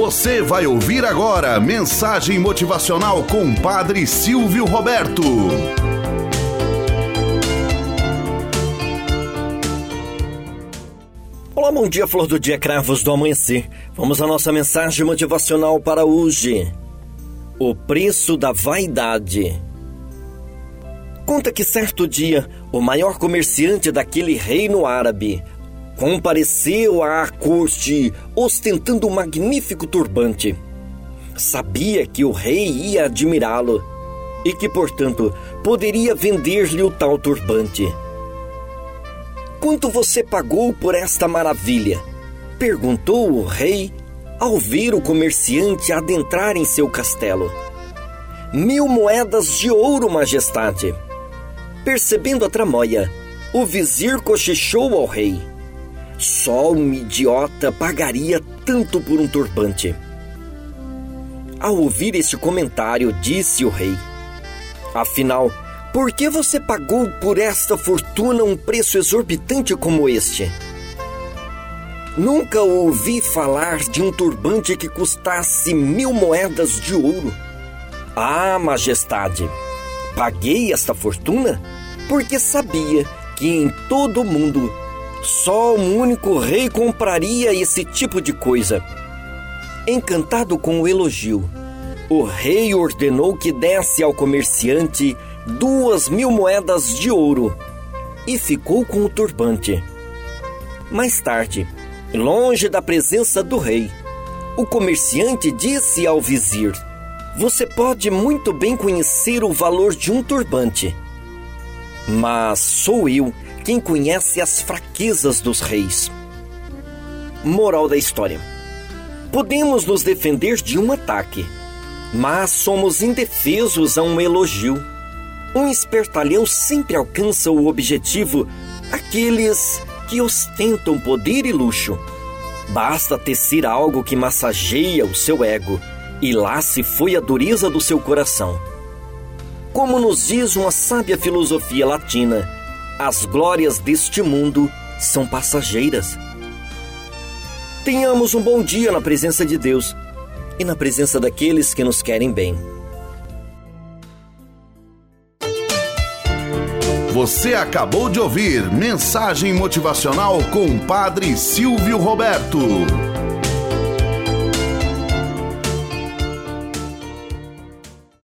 Você vai ouvir agora mensagem motivacional com Padre Silvio Roberto. Olá, bom dia, flor do dia, cravos do amanhecer. Vamos à nossa mensagem motivacional para hoje. O preço da vaidade. Conta que certo dia, o maior comerciante daquele reino árabe compareceu à corte ostentando um magnífico turbante. Sabia que o rei ia admirá-lo e que, portanto, poderia vender-lhe o tal turbante. Quanto você pagou por esta maravilha? perguntou o rei ao ver o comerciante adentrar em seu castelo. Mil moedas de ouro, majestade. Percebendo a tramóia, o vizir cochichou ao rei. Só um idiota pagaria tanto por um turbante. Ao ouvir este comentário, disse o rei: Afinal, por que você pagou por esta fortuna um preço exorbitante como este? Nunca ouvi falar de um turbante que custasse mil moedas de ouro. Ah, majestade, paguei esta fortuna porque sabia que em todo o mundo só um único rei compraria esse tipo de coisa. Encantado com o elogio, o rei ordenou que desse ao comerciante duas mil moedas de ouro e ficou com o turbante. Mais tarde, longe da presença do rei, o comerciante disse ao vizir: Você pode muito bem conhecer o valor de um turbante, mas sou eu quem conhece as fraquezas dos reis. Moral da história: Podemos nos defender de um ataque, mas somos indefesos a um elogio. Um espertalhão sempre alcança o objetivo aqueles que ostentam poder e luxo. Basta tecer algo que massageia o seu ego, e lá se foi a dureza do seu coração. Como nos diz uma sábia filosofia latina, as glórias deste mundo são passageiras. Tenhamos um bom dia na presença de Deus e na presença daqueles que nos querem bem. Você acabou de ouvir Mensagem Motivacional com Padre Silvio Roberto.